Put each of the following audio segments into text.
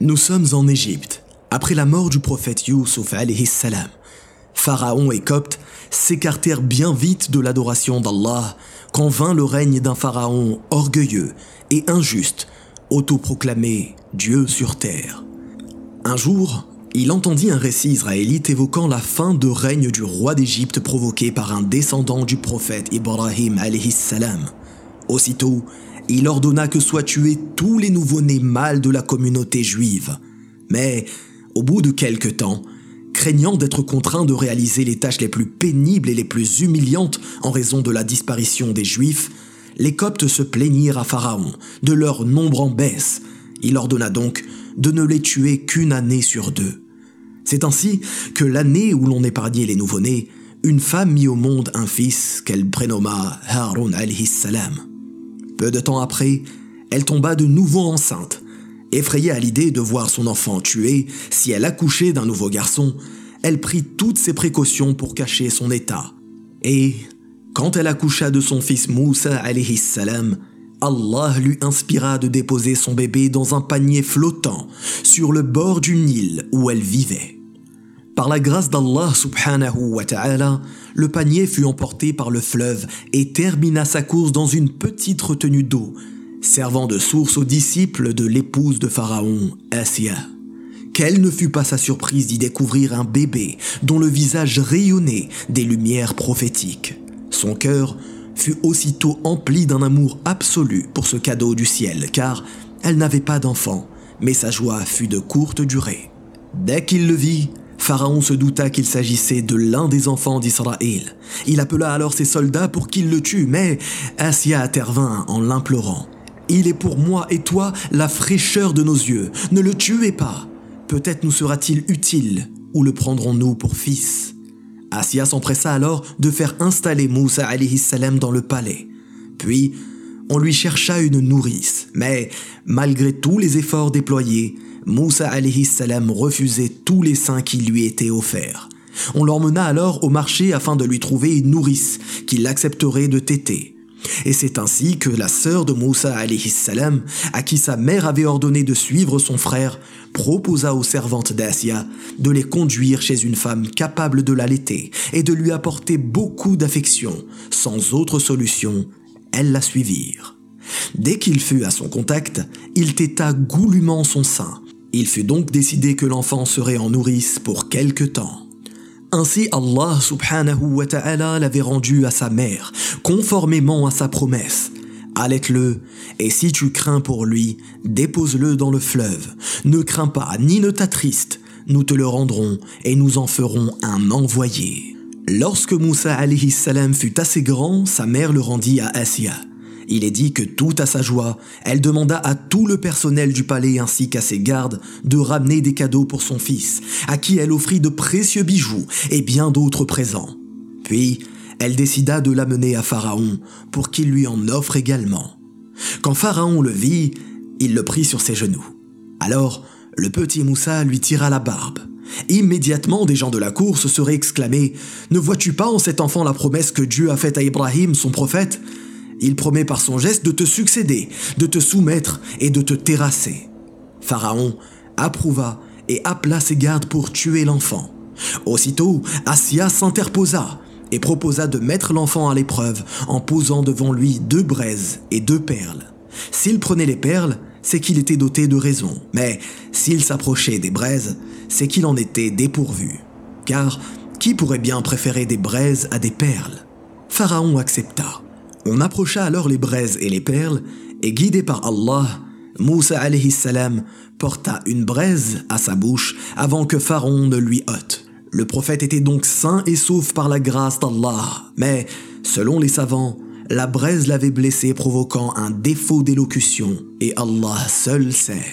Nous sommes en Égypte, après la mort du prophète Youssouf alayhi salam. Pharaon et Coptes s'écartèrent bien vite de l'adoration d'Allah quand vint le règne d'un pharaon orgueilleux et injuste, autoproclamé Dieu sur terre. Un jour, il entendit un récit israélite évoquant la fin de règne du roi d'Égypte provoqué par un descendant du prophète Ibrahim alayhi salam. Aussitôt, il ordonna que soient tués tous les nouveau-nés mâles de la communauté juive. Mais, au bout de quelque temps, craignant d'être contraint de réaliser les tâches les plus pénibles et les plus humiliantes en raison de la disparition des Juifs, les Coptes se plaignirent à Pharaon de leur nombre en baisse. Il ordonna donc de ne les tuer qu'une année sur deux. C'est ainsi que l'année où l'on épargnait les nouveau-nés, une femme mit au monde un fils qu'elle prénomma Harun alayhi salam. Peu de temps après, elle tomba de nouveau enceinte. Effrayée à l'idée de voir son enfant tué si elle accouchait d'un nouveau garçon, elle prit toutes ses précautions pour cacher son état. Et, quand elle accoucha de son fils Moussa salam, Allah lui inspira de déposer son bébé dans un panier flottant sur le bord du Nil où elle vivait. Par la grâce d'Allah le panier fut emporté par le fleuve et termina sa course dans une petite retenue d'eau, servant de source aux disciples de l'épouse de Pharaon, Assia. Quelle ne fut pas sa surprise d'y découvrir un bébé dont le visage rayonnait des lumières prophétiques. Son cœur fut aussitôt empli d'un amour absolu pour ce cadeau du ciel, car elle n'avait pas d'enfant, mais sa joie fut de courte durée. Dès qu'il le vit, Pharaon se douta qu'il s'agissait de l'un des enfants d'Israël. Il appela alors ses soldats pour qu'ils le tuent, mais Assia intervint en l'implorant. Il est pour moi et toi la fraîcheur de nos yeux. Ne le tuez pas. Peut-être nous sera-t-il utile, ou le prendrons-nous pour fils. Assia s'empressa alors de faire installer Moussa salam dans le palais. Puis, on lui chercha une nourrice, mais malgré tous les efforts déployés, Moussa alayhi salam refusait tous les seins qui lui étaient offerts. On l'emmena alors au marché afin de lui trouver une nourrice qui l'accepterait de téter. Et c'est ainsi que la sœur de Moussa alayhi salam, à qui sa mère avait ordonné de suivre son frère, proposa aux servantes d'Asia de les conduire chez une femme capable de l'allaiter et de lui apporter beaucoup d'affection. Sans autre solution, la suivirent. Dès qu'il fut à son contact, il téta goulûment son sein, il fut donc décidé que l'enfant serait en nourrice pour quelque temps. Ainsi Allah subhanahu wa ta'ala l'avait rendu à sa mère, conformément à sa promesse. Allaite-le, et si tu crains pour lui, dépose-le dans le fleuve. Ne crains pas, ni ne t'attriste, nous te le rendrons, et nous en ferons un envoyé. Lorsque Moussa alayhi salam fut assez grand, sa mère le rendit à Asya. Il est dit que tout à sa joie, elle demanda à tout le personnel du palais ainsi qu'à ses gardes de ramener des cadeaux pour son fils, à qui elle offrit de précieux bijoux et bien d'autres présents. Puis, elle décida de l'amener à Pharaon pour qu'il lui en offre également. Quand Pharaon le vit, il le prit sur ses genoux. Alors, le petit Moussa lui tira la barbe. Immédiatement, des gens de la cour se seraient exclamés Ne vois-tu pas en cet enfant la promesse que Dieu a faite à Ibrahim, son prophète? Il promet par son geste de te succéder, de te soumettre et de te terrasser. Pharaon approuva et appela ses gardes pour tuer l'enfant. Aussitôt, Assia s'interposa et proposa de mettre l'enfant à l'épreuve en posant devant lui deux braises et deux perles. S'il prenait les perles, c'est qu'il était doté de raison, mais s'il s'approchait des braises, c'est qu'il en était dépourvu. Car qui pourrait bien préférer des braises à des perles? Pharaon accepta. On approcha alors les braises et les perles, et guidé par Allah, Moussa alayhi salam porta une braise à sa bouche avant que Pharaon ne lui ôte. Le prophète était donc sain et sauf par la grâce d'Allah, mais, selon les savants, la braise l'avait blessé provoquant un défaut d'élocution, et Allah seul sait.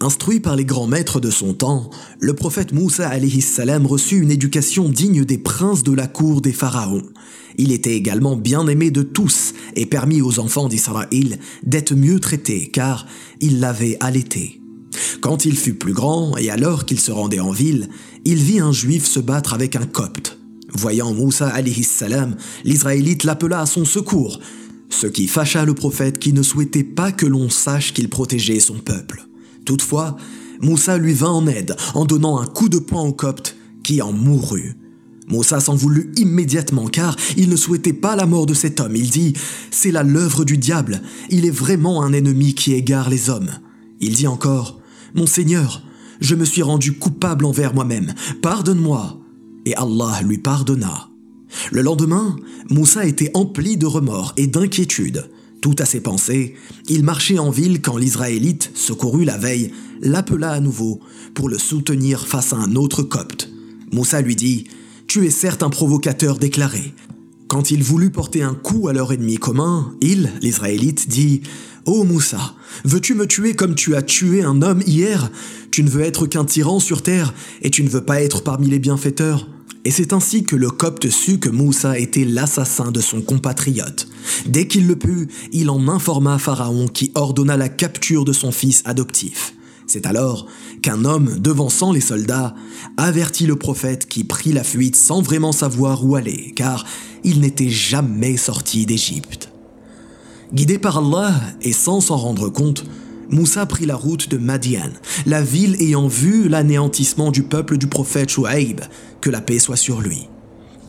Instruit par les grands maîtres de son temps, le prophète Moussa salam reçut une éducation digne des princes de la cour des pharaons. Il était également bien aimé de tous et permis aux enfants d'Israël d'être mieux traités car il l'avait allaité. Quand il fut plus grand et alors qu'il se rendait en ville, il vit un juif se battre avec un copte. Voyant Moussa alayhi salam, l'Israélite l'appela à son secours, ce qui fâcha le prophète qui ne souhaitait pas que l'on sache qu'il protégeait son peuple. Toutefois, Moussa lui vint en aide en donnant un coup de poing au copte qui en mourut. Moussa s'en voulut immédiatement car il ne souhaitait pas la mort de cet homme. Il dit C'est là l'œuvre du diable, il est vraiment un ennemi qui égare les hommes. Il dit encore Mon Seigneur, je me suis rendu coupable envers moi-même, pardonne-moi. Et Allah lui pardonna. Le lendemain, Moussa était empli de remords et d'inquiétude. Tout à ses pensées, il marchait en ville quand l'Israélite, secouru la veille, l'appela à nouveau pour le soutenir face à un autre copte. Moussa lui dit Tu es certes un provocateur déclaré. Quand il voulut porter un coup à leur ennemi commun, il, l'Israélite, dit Ô oh Moussa, veux-tu me tuer comme tu as tué un homme hier? Tu ne veux être qu'un tyran sur terre et tu ne veux pas être parmi les bienfaiteurs et c'est ainsi que le copte sut que Moussa était l'assassin de son compatriote. Dès qu'il le put, il en informa Pharaon qui ordonna la capture de son fils adoptif. C'est alors qu'un homme, devançant les soldats, avertit le prophète qui prit la fuite sans vraiment savoir où aller, car il n'était jamais sorti d'Égypte. Guidé par Allah et sans s'en rendre compte, Moussa prit la route de Madian, la ville ayant vu l'anéantissement du peuple du prophète Shu'aib, que la paix soit sur lui.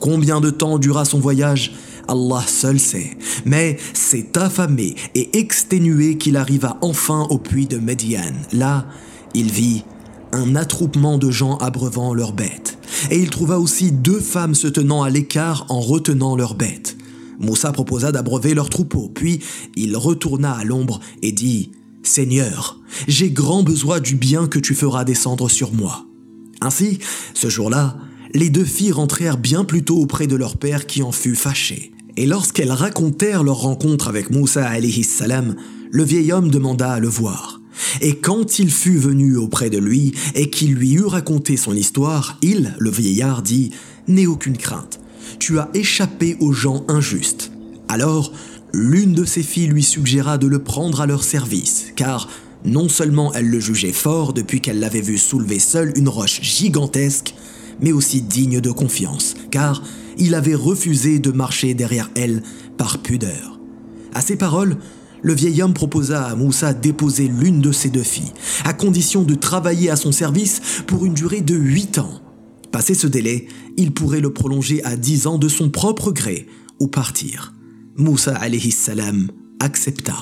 Combien de temps dura son voyage? Allah seul sait, mais c'est affamé et exténué qu'il arriva enfin au puits de Madian. Là, il vit un attroupement de gens abreuvant leurs bêtes, et il trouva aussi deux femmes se tenant à l'écart en retenant leurs bêtes. Moussa proposa d'abreuver leurs troupeaux, puis il retourna à l'ombre et dit Seigneur, j'ai grand besoin du bien que tu feras descendre sur moi. Ainsi, ce jour-là, les deux filles rentrèrent bien plus tôt auprès de leur père qui en fut fâché. Et lorsqu'elles racontèrent leur rencontre avec Moussa alayhi salam, le vieil homme demanda à le voir. Et quand il fut venu auprès de lui et qu'il lui eut raconté son histoire, il, le vieillard, dit N'aie aucune crainte, tu as échappé aux gens injustes. Alors, l'une de ses filles lui suggéra de le prendre à leur service, car non seulement elle le jugeait fort depuis qu'elle l'avait vu soulever seule une roche gigantesque, mais aussi digne de confiance, car il avait refusé de marcher derrière elle par pudeur. À ces paroles, le vieil homme proposa à Moussa d'époser l'une de ses deux filles, à condition de travailler à son service pour une durée de huit ans. Passé ce délai, il pourrait le prolonger à dix ans de son propre gré ou partir. Moussa salam accepta.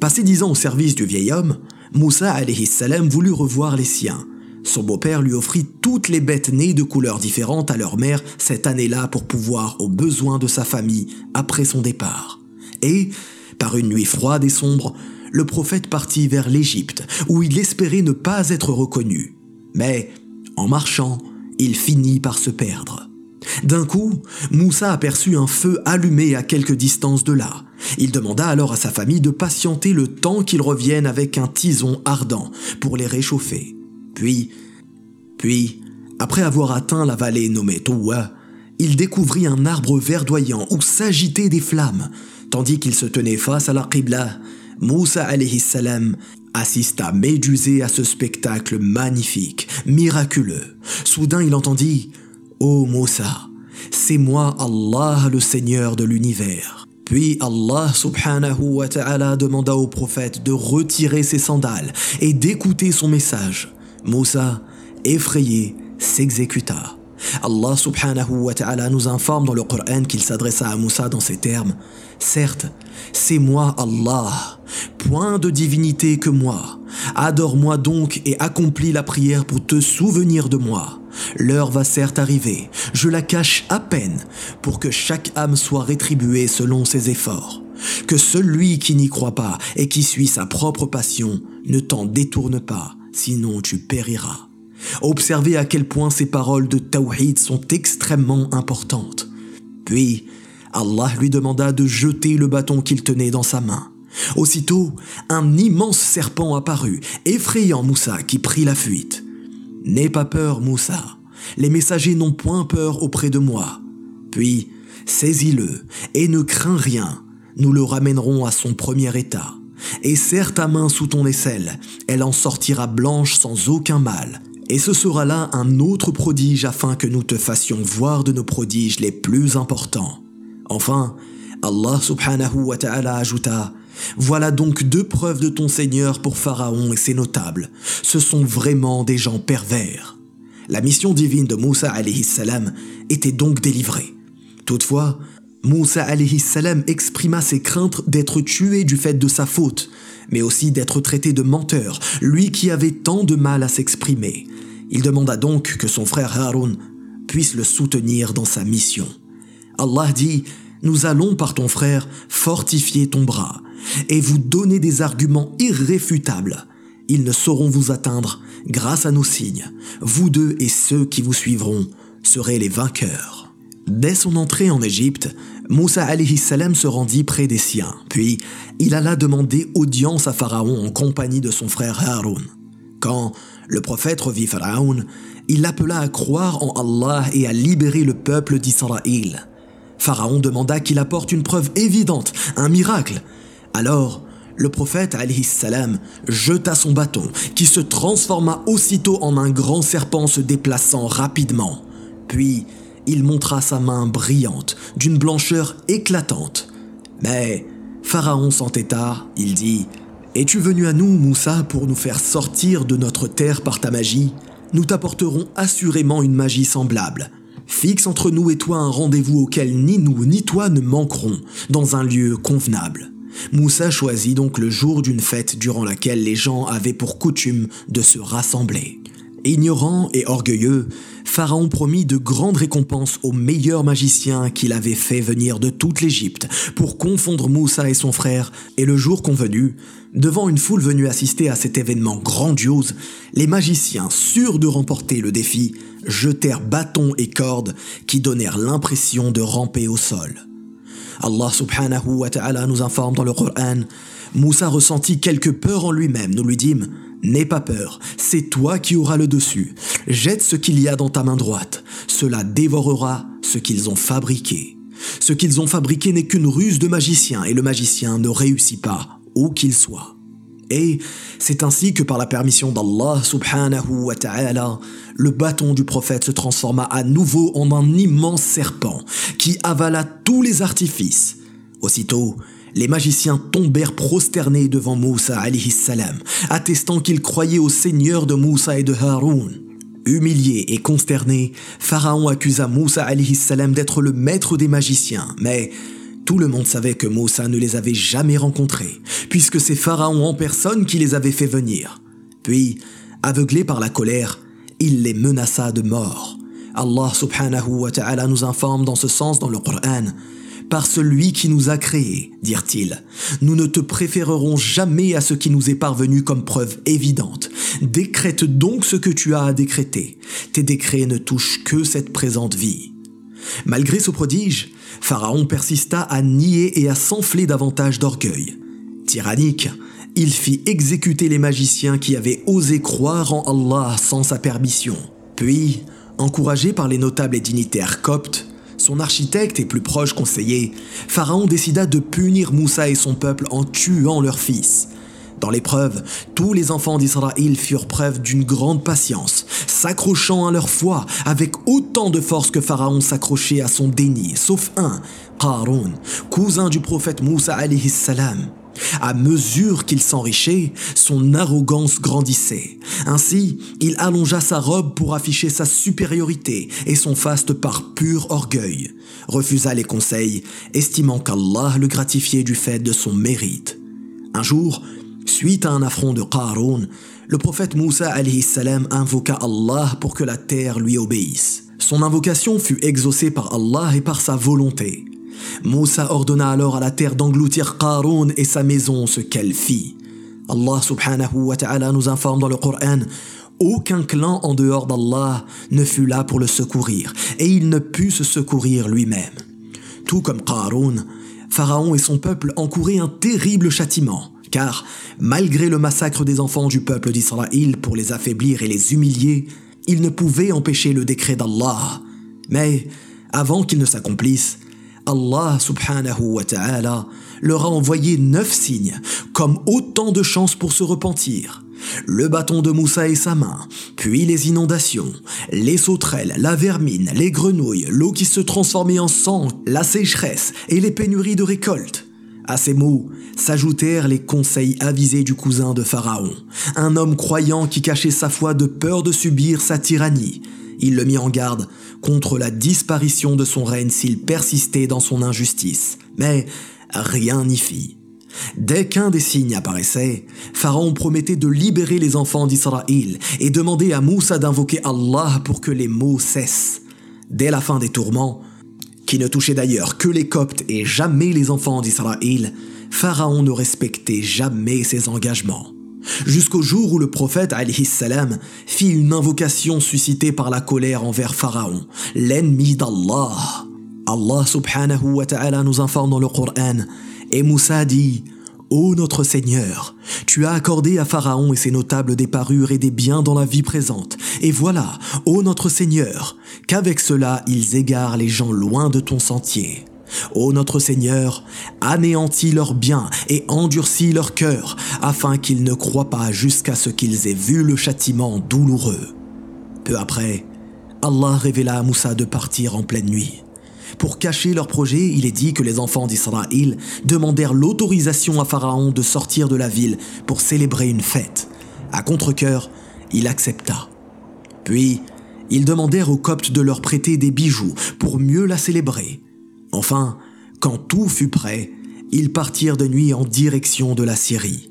Passé dix ans au service du vieil homme, Moussa salam voulut revoir les siens. Son beau-père lui offrit toutes les bêtes nées de couleurs différentes à leur mère cette année-là pour pouvoir aux besoins de sa famille après son départ. Et, par une nuit froide et sombre, le prophète partit vers l'Égypte, où il espérait ne pas être reconnu. Mais, en marchant, il finit par se perdre. D'un coup, Moussa aperçut un feu allumé à quelque distance de là. Il demanda alors à sa famille de patienter le temps qu'ils reviennent avec un tison ardent pour les réchauffer. Puis, puis, après avoir atteint la vallée nommée Toua, il découvrit un arbre verdoyant où s'agitaient des flammes, tandis qu'il se tenait face à la Qibla. Moussa alayhi salam assista médusé à ce spectacle magnifique, miraculeux. Soudain il entendit Ô Moussa, c'est moi Allah le Seigneur de l'univers. Puis Allah subhanahu wa ta'ala demanda au prophète de retirer ses sandales et d'écouter son message. Moussa, effrayé, s'exécuta. Allah subhanahu wa ta'ala nous informe dans le Coran qu'il s'adressa à Moussa dans ces termes. Certes, c'est moi Allah, point de divinité que moi. Adore-moi donc et accomplis la prière pour te souvenir de moi. L'heure va certes arriver, je la cache à peine, pour que chaque âme soit rétribuée selon ses efforts. Que celui qui n'y croit pas et qui suit sa propre passion ne t'en détourne pas, sinon tu périras. Observez à quel point ces paroles de Tawhid sont extrêmement importantes. Puis, Allah lui demanda de jeter le bâton qu'il tenait dans sa main. Aussitôt, un immense serpent apparut, effrayant Moussa qui prit la fuite. N'aie pas peur, Moussa. Les messagers n'ont point peur auprès de moi. Puis, saisis-le et ne crains rien. Nous le ramènerons à son premier état. Et serre ta main sous ton aisselle, elle en sortira blanche sans aucun mal. Et ce sera là un autre prodige afin que nous te fassions voir de nos prodiges les plus importants. Enfin, Allah subhanahu wa ta'ala ajouta Voilà donc deux preuves de ton Seigneur pour Pharaon et ses notables. Ce sont vraiment des gens pervers. La mission divine de Moussa alayhi salam était donc délivrée. Toutefois, Moussa salam exprima ses craintes d'être tué du fait de sa faute, mais aussi d'être traité de menteur, lui qui avait tant de mal à s'exprimer. Il demanda donc que son frère Haroun puisse le soutenir dans sa mission. Allah dit Nous allons par ton frère fortifier ton bras et vous donner des arguments irréfutables. Ils ne sauront vous atteindre grâce à nos signes. Vous deux et ceux qui vous suivront serez les vainqueurs. Dès son entrée en Égypte, Moussa alayhi salam se rendit près des siens, puis il alla demander audience à Pharaon en compagnie de son frère Haroun. Quand le prophète revit Pharaon, il l'appela à croire en Allah et à libérer le peuple d'Israël. Pharaon demanda qu'il apporte une preuve évidente, un miracle. Alors, le prophète salam jeta son bâton, qui se transforma aussitôt en un grand serpent se déplaçant rapidement. Puis, il montra sa main brillante, d'une blancheur éclatante. Mais Pharaon s'entêta, il dit Es-tu venu à nous, Moussa, pour nous faire sortir de notre terre par ta magie? Nous t'apporterons assurément une magie semblable. Fixe entre nous et toi un rendez-vous auquel ni nous ni toi ne manquerons, dans un lieu convenable. Moussa choisit donc le jour d'une fête durant laquelle les gens avaient pour coutume de se rassembler. Ignorant et orgueilleux, Pharaon promit de grandes récompenses aux meilleurs magiciens qu'il avait fait venir de toute l'Égypte pour confondre Moussa et son frère, et le jour convenu, devant une foule venue assister à cet événement grandiose, les magiciens, sûrs de remporter le défi, jetèrent bâtons et cordes qui donnèrent l'impression de ramper au sol. Allah subhanahu wa ta'ala nous informe dans le Coran Moussa ressentit quelque peur en lui-même. Nous lui dîmes N'aie pas peur, c'est toi qui auras le dessus. Jette ce qu'il y a dans ta main droite. Cela dévorera ce qu'ils ont fabriqué. Ce qu'ils ont fabriqué n'est qu'une ruse de magicien et le magicien ne réussit pas, où qu'il soit. Et c'est ainsi que par la permission d'Allah subhanahu wa ta'ala, le bâton du prophète se transforma à nouveau en un immense serpent qui avala tous les artifices. Aussitôt, les magiciens tombèrent prosternés devant Moussa alayhi salam, attestant qu'ils croyaient au Seigneur de Moussa et de Haroun. Humilié et consterné, Pharaon accusa Moussa alayhi salam d'être le maître des magiciens, mais tout le monde savait que Moussa ne les avait jamais rencontrés, puisque c'est Pharaon en personne qui les avait fait venir. Puis, aveuglé par la colère, il les menaça de mort. Allah subhanahu wa ta'ala nous informe dans ce sens dans le Coran par celui qui nous a créés, dirent-ils. Nous ne te préférerons jamais à ce qui nous est parvenu comme preuve évidente. Décrète donc ce que tu as à décréter. Tes décrets ne touchent que cette présente vie. Malgré ce prodige, Pharaon persista à nier et à s'enfler davantage d'orgueil. Tyrannique, il fit exécuter les magiciens qui avaient osé croire en Allah sans sa permission. Puis, encouragé par les notables et dignitaires coptes, son architecte et plus proche conseiller, Pharaon décida de punir Moussa et son peuple en tuant leur fils. Dans l'épreuve, tous les enfants d'Israël furent preuve d'une grande patience, s'accrochant à leur foi avec autant de force que Pharaon s'accrochait à son déni, sauf un, Qarun, cousin du prophète Moussa alayhi. À mesure qu'il s'enrichait, son arrogance grandissait. Ainsi, il allongea sa robe pour afficher sa supériorité et son faste par pur orgueil, refusa les conseils, estimant qu'Allah le gratifiait du fait de son mérite. Un jour, suite à un affront de Qarun, le prophète Moussa salam invoqua Allah pour que la terre lui obéisse. Son invocation fut exaucée par Allah et par sa volonté. Moussa ordonna alors à la terre d'engloutir Qarun et sa maison, ce qu'elle fit. Allah subhanahu wa ta'ala nous informe dans le Coran aucun clan en dehors d'Allah ne fut là pour le secourir, et il ne put se secourir lui-même. Tout comme Qarun, Pharaon et son peuple encouraient un terrible châtiment, car malgré le massacre des enfants du peuple d'Israël pour les affaiblir et les humilier, ils ne pouvaient empêcher le décret d'Allah. Mais avant qu'il ne s'accomplisse, Allah subhanahu wa ta'ala leur a envoyé neuf signes, comme autant de chances pour se repentir. Le bâton de Moussa et sa main, puis les inondations, les sauterelles, la vermine, les grenouilles, l'eau qui se transformait en sang, la sécheresse et les pénuries de récolte. À ces mots s'ajoutèrent les conseils avisés du cousin de Pharaon, un homme croyant qui cachait sa foi de peur de subir sa tyrannie. Il le mit en garde contre la disparition de son règne s'il persistait dans son injustice. Mais rien n'y fit. Dès qu'un des signes apparaissait, Pharaon promettait de libérer les enfants d'Israël et demandait à Moussa d'invoquer Allah pour que les maux cessent. Dès la fin des tourments, qui ne touchaient d'ailleurs que les Coptes et jamais les enfants d'Israël, Pharaon ne respectait jamais ses engagements. Jusqu'au jour où le prophète salam fit une invocation suscitée par la colère envers Pharaon, l'ennemi d'Allah. Allah subhanahu wa ta'ala nous informe dans le Coran et Moussa dit Ô notre Seigneur, tu as accordé à Pharaon et ses notables des parures et des biens dans la vie présente. Et voilà, ô notre Seigneur, qu'avec cela ils égarent les gens loin de ton sentier. Ô notre Seigneur, anéantis leurs biens et endurcis leur cœur, afin qu'ils ne croient pas jusqu'à ce qu'ils aient vu le châtiment douloureux. Peu après, Allah révéla à Moussa de partir en pleine nuit. Pour cacher leur projet, il est dit que les enfants d'Israël demandèrent l'autorisation à Pharaon de sortir de la ville pour célébrer une fête. À contre-coeur, il accepta. Puis, ils demandèrent aux Coptes de leur prêter des bijoux pour mieux la célébrer. Enfin, quand tout fut prêt, ils partirent de nuit en direction de la Syrie.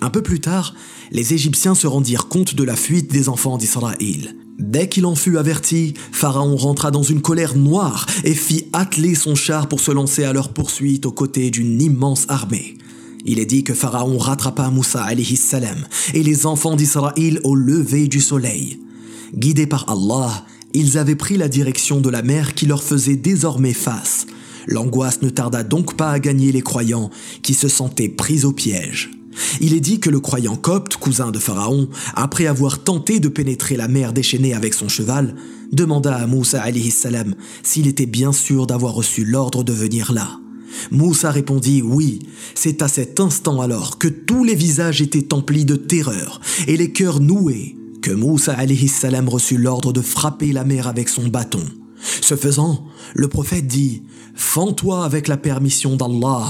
Un peu plus tard, les Égyptiens se rendirent compte de la fuite des enfants d'Israël. Dès qu'il en fut averti, Pharaon rentra dans une colère noire et fit atteler son char pour se lancer à leur poursuite aux côtés d'une immense armée. Il est dit que Pharaon rattrapa Moussa salam et les enfants d'Israël au lever du soleil. Guidés par Allah, ils avaient pris la direction de la mer qui leur faisait désormais face. L'angoisse ne tarda donc pas à gagner les croyants qui se sentaient pris au piège. Il est dit que le croyant copte, cousin de Pharaon, après avoir tenté de pénétrer la mer déchaînée avec son cheval, demanda à Moussa salam s'il était bien sûr d'avoir reçu l'ordre de venir là. Moussa répondit oui. C'est à cet instant alors que tous les visages étaient emplis de terreur et les cœurs noués que Moussa salam reçut l'ordre de frapper la mer avec son bâton. Ce faisant, le prophète dit Fends-toi avec la permission d'Allah.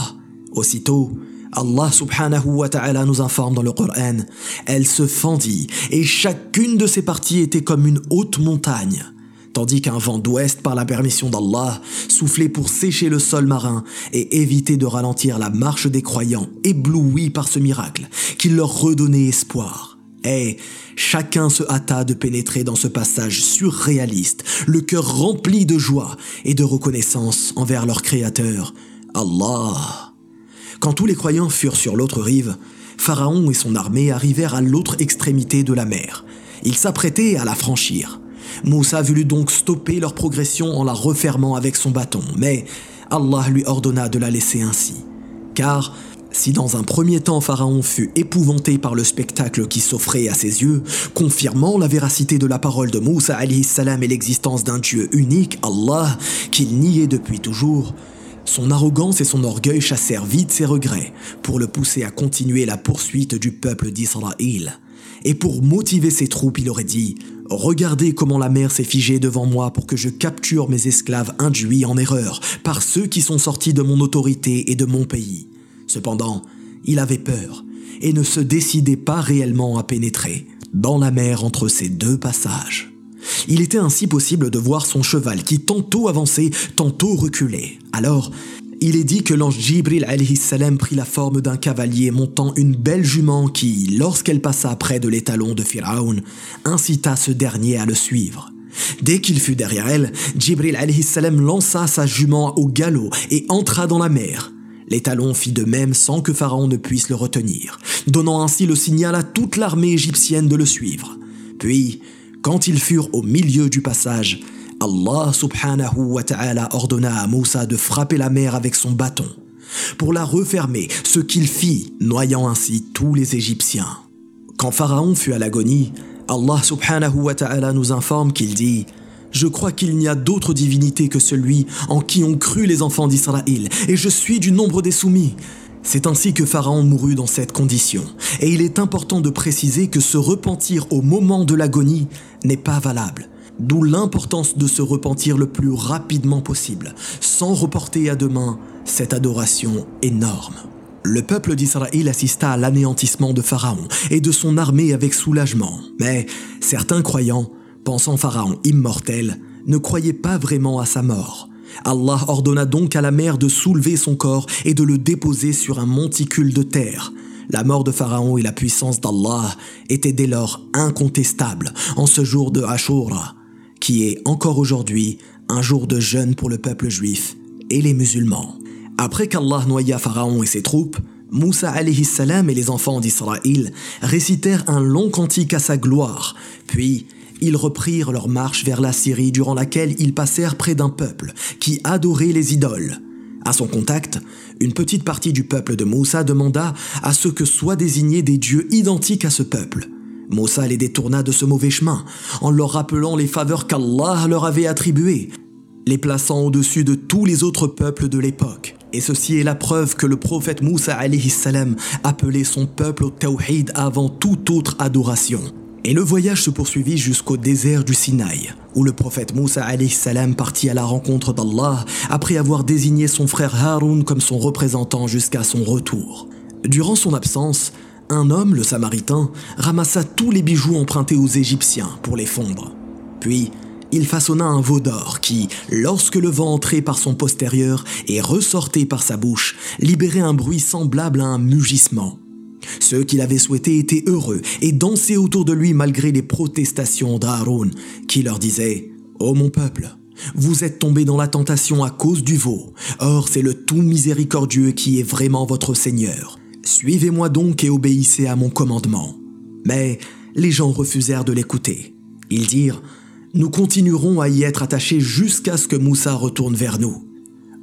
Aussitôt, Allah subhanahu wa ta'ala nous informe dans le Coran, elle se fendit et chacune de ses parties était comme une haute montagne, tandis qu'un vent d'ouest par la permission d'Allah soufflait pour sécher le sol marin et éviter de ralentir la marche des croyants éblouis par ce miracle qui leur redonnait espoir. Et chacun se hâta de pénétrer dans ce passage surréaliste, le cœur rempli de joie et de reconnaissance envers leur Créateur, Allah. Quand tous les croyants furent sur l'autre rive, Pharaon et son armée arrivèrent à l'autre extrémité de la mer. Ils s'apprêtaient à la franchir. Moussa voulut donc stopper leur progression en la refermant avec son bâton, mais Allah lui ordonna de la laisser ainsi. Car si dans un premier temps Pharaon fut épouvanté par le spectacle qui s'offrait à ses yeux, confirmant la véracité de la parole de Moussa salam et l'existence d'un Dieu unique, Allah, qu'il niait depuis toujours, son arrogance et son orgueil chassèrent vite ses regrets pour le pousser à continuer la poursuite du peuple d'Israël. Et pour motiver ses troupes, il aurait dit Regardez comment la mer s'est figée devant moi pour que je capture mes esclaves induits en erreur par ceux qui sont sortis de mon autorité et de mon pays. Cependant, il avait peur et ne se décidait pas réellement à pénétrer dans la mer entre ces deux passages. Il était ainsi possible de voir son cheval qui tantôt avançait, tantôt reculait. Alors, il est dit que l'ange Jibril salam prit la forme d'un cavalier montant une belle jument qui, lorsqu'elle passa près de l'étalon de Pharaon, incita ce dernier à le suivre. Dès qu'il fut derrière elle, Jibril salam lança sa jument au galop et entra dans la mer. L'étalon fit de même sans que Pharaon ne puisse le retenir, donnant ainsi le signal à toute l'armée égyptienne de le suivre. Puis, quand ils furent au milieu du passage, Allah subhanahu wa ta'ala ordonna à Moussa de frapper la mer avec son bâton pour la refermer, ce qu'il fit, noyant ainsi tous les Égyptiens. Quand Pharaon fut à l'agonie, Allah subhanahu wa ta'ala nous informe qu'il dit je crois qu'il n'y a d'autre divinité que celui en qui ont cru les enfants d'Israël, et je suis du nombre des soumis. C'est ainsi que Pharaon mourut dans cette condition, et il est important de préciser que ce repentir au moment de l'agonie n'est pas valable, D'où l'importance de se repentir le plus rapidement possible, sans reporter à demain cette adoration énorme. Le peuple d'Israël assista à l'anéantissement de Pharaon et de son armée avec soulagement. Mais certains croyants, pensant Pharaon immortel, ne croyaient pas vraiment à sa mort. Allah ordonna donc à la mer de soulever son corps et de le déposer sur un monticule de terre. La mort de Pharaon et la puissance d'Allah étaient dès lors incontestables en ce jour de Ashura, qui est encore aujourd'hui un jour de jeûne pour le peuple juif et les musulmans. Après qu'Allah noya Pharaon et ses troupes, Moussa salam et les enfants d'Israël récitèrent un long cantique à sa gloire, puis ils reprirent leur marche vers la Syrie durant laquelle ils passèrent près d'un peuple qui adorait les idoles. À son contact, une petite partie du peuple de Moussa demanda à ce que soient désignés des dieux identiques à ce peuple. Moussa les détourna de ce mauvais chemin, en leur rappelant les faveurs qu'Allah leur avait attribuées, les plaçant au-dessus de tous les autres peuples de l'époque. Et ceci est la preuve que le prophète Moussa appelait son peuple au tawhid avant toute autre adoration. Et le voyage se poursuivit jusqu'au désert du Sinaï, où le prophète Moussa salam partit à la rencontre d'Allah après avoir désigné son frère Haroun comme son représentant jusqu'à son retour. Durant son absence, un homme, le Samaritain, ramassa tous les bijoux empruntés aux Égyptiens pour les fondre. Puis, il façonna un veau d'or qui, lorsque le vent entrait par son postérieur et ressortait par sa bouche, libérait un bruit semblable à un mugissement. Ceux qui l'avaient souhaité étaient heureux et dansaient autour de lui malgré les protestations d'Aaron, qui leur disait Ô mon peuple, vous êtes tombés dans la tentation à cause du veau. Or, c'est le tout miséricordieux qui est vraiment votre Seigneur. Suivez-moi donc et obéissez à mon commandement. Mais les gens refusèrent de l'écouter. Ils dirent Nous continuerons à y être attachés jusqu'à ce que Moussa retourne vers nous.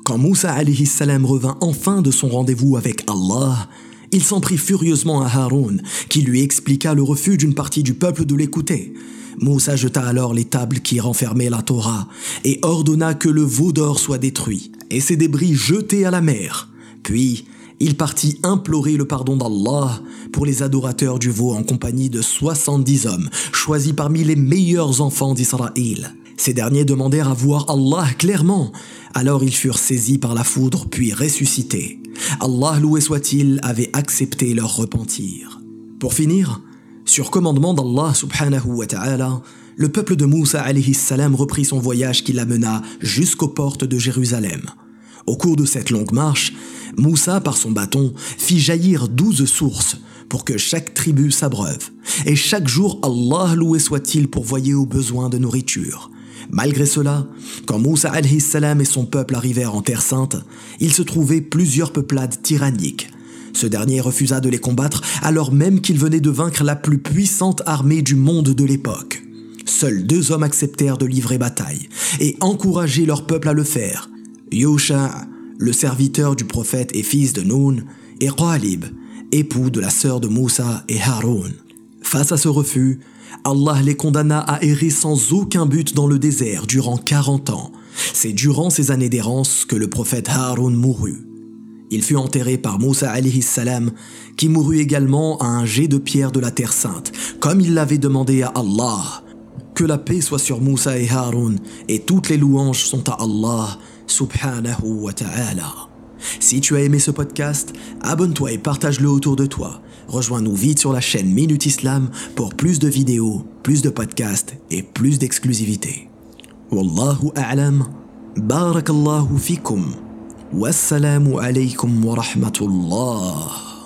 Quand Moussa salam revint enfin de son rendez-vous avec Allah, il s'en prit furieusement à Haroun, qui lui expliqua le refus d'une partie du peuple de l'écouter. Moussa jeta alors les tables qui renfermaient la Torah et ordonna que le veau d'or soit détruit et ses débris jetés à la mer. Puis, il partit implorer le pardon d'Allah pour les adorateurs du veau en compagnie de 70 hommes, choisis parmi les meilleurs enfants d'Israël. Ces derniers demandèrent à voir Allah clairement. Alors ils furent saisis par la foudre puis ressuscités. Allah loué soit-il avait accepté leur repentir. Pour finir, sur commandement d'Allah subhanahu wa ta'ala, le peuple de Moussa alayhi salam reprit son voyage qui l'amena jusqu'aux portes de Jérusalem. Au cours de cette longue marche, Moussa, par son bâton, fit jaillir douze sources pour que chaque tribu s'abreuve. Et chaque jour, Allah loué soit-il pourvoyait aux besoins de nourriture. Malgré cela, quand Moussa salam et son peuple arrivèrent en Terre Sainte, il se trouvait plusieurs peuplades tyranniques. Ce dernier refusa de les combattre alors même qu'il venait de vaincre la plus puissante armée du monde de l'époque. Seuls deux hommes acceptèrent de livrer bataille et encourager leur peuple à le faire. Yosha, le serviteur du prophète et fils de Noun, et Qalib, époux de la sœur de Moussa et Haroun. Face à ce refus, Allah les condamna à errer sans aucun but dans le désert durant 40 ans. C'est durant ces années d'errance que le prophète Haroun mourut. Il fut enterré par Moussa salam, qui mourut également à un jet de pierre de la terre sainte, comme il l'avait demandé à Allah. Que la paix soit sur Moussa et Haroun, et toutes les louanges sont à Allah, subhanahu wa ta'ala. Si tu as aimé ce podcast, abonne-toi et partage-le autour de toi. Rejoins-nous vite sur la chaîne Minute Islam pour plus de vidéos, plus de podcasts et plus d'exclusivité. Wallahu a'lam. Barakallahu fikum. Wassalamu alaykum wa rahmatullah.